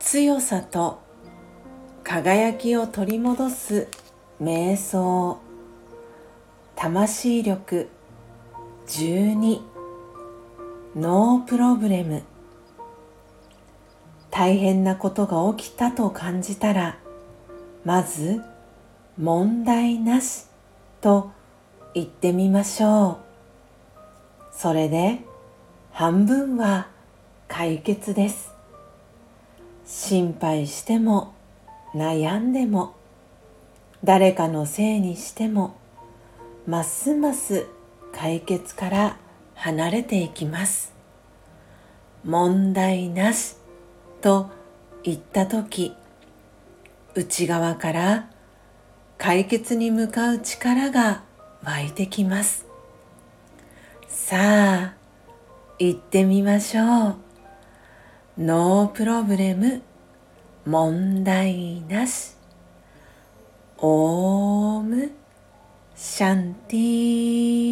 強さと輝きを取り戻す瞑想。魂力12ノープロブレム。大変なことが起きたと感じたらまず問題なしと言ってみましょう。それで半分は解決です。心配しても悩んでも誰かのせいにしてもますます解決から離れていきます。問題なしと言った時内側から解決に向かう力が湧いてきます。さあ行ってみましょう。ノープロブレム問題なし。オーム。シャンティー。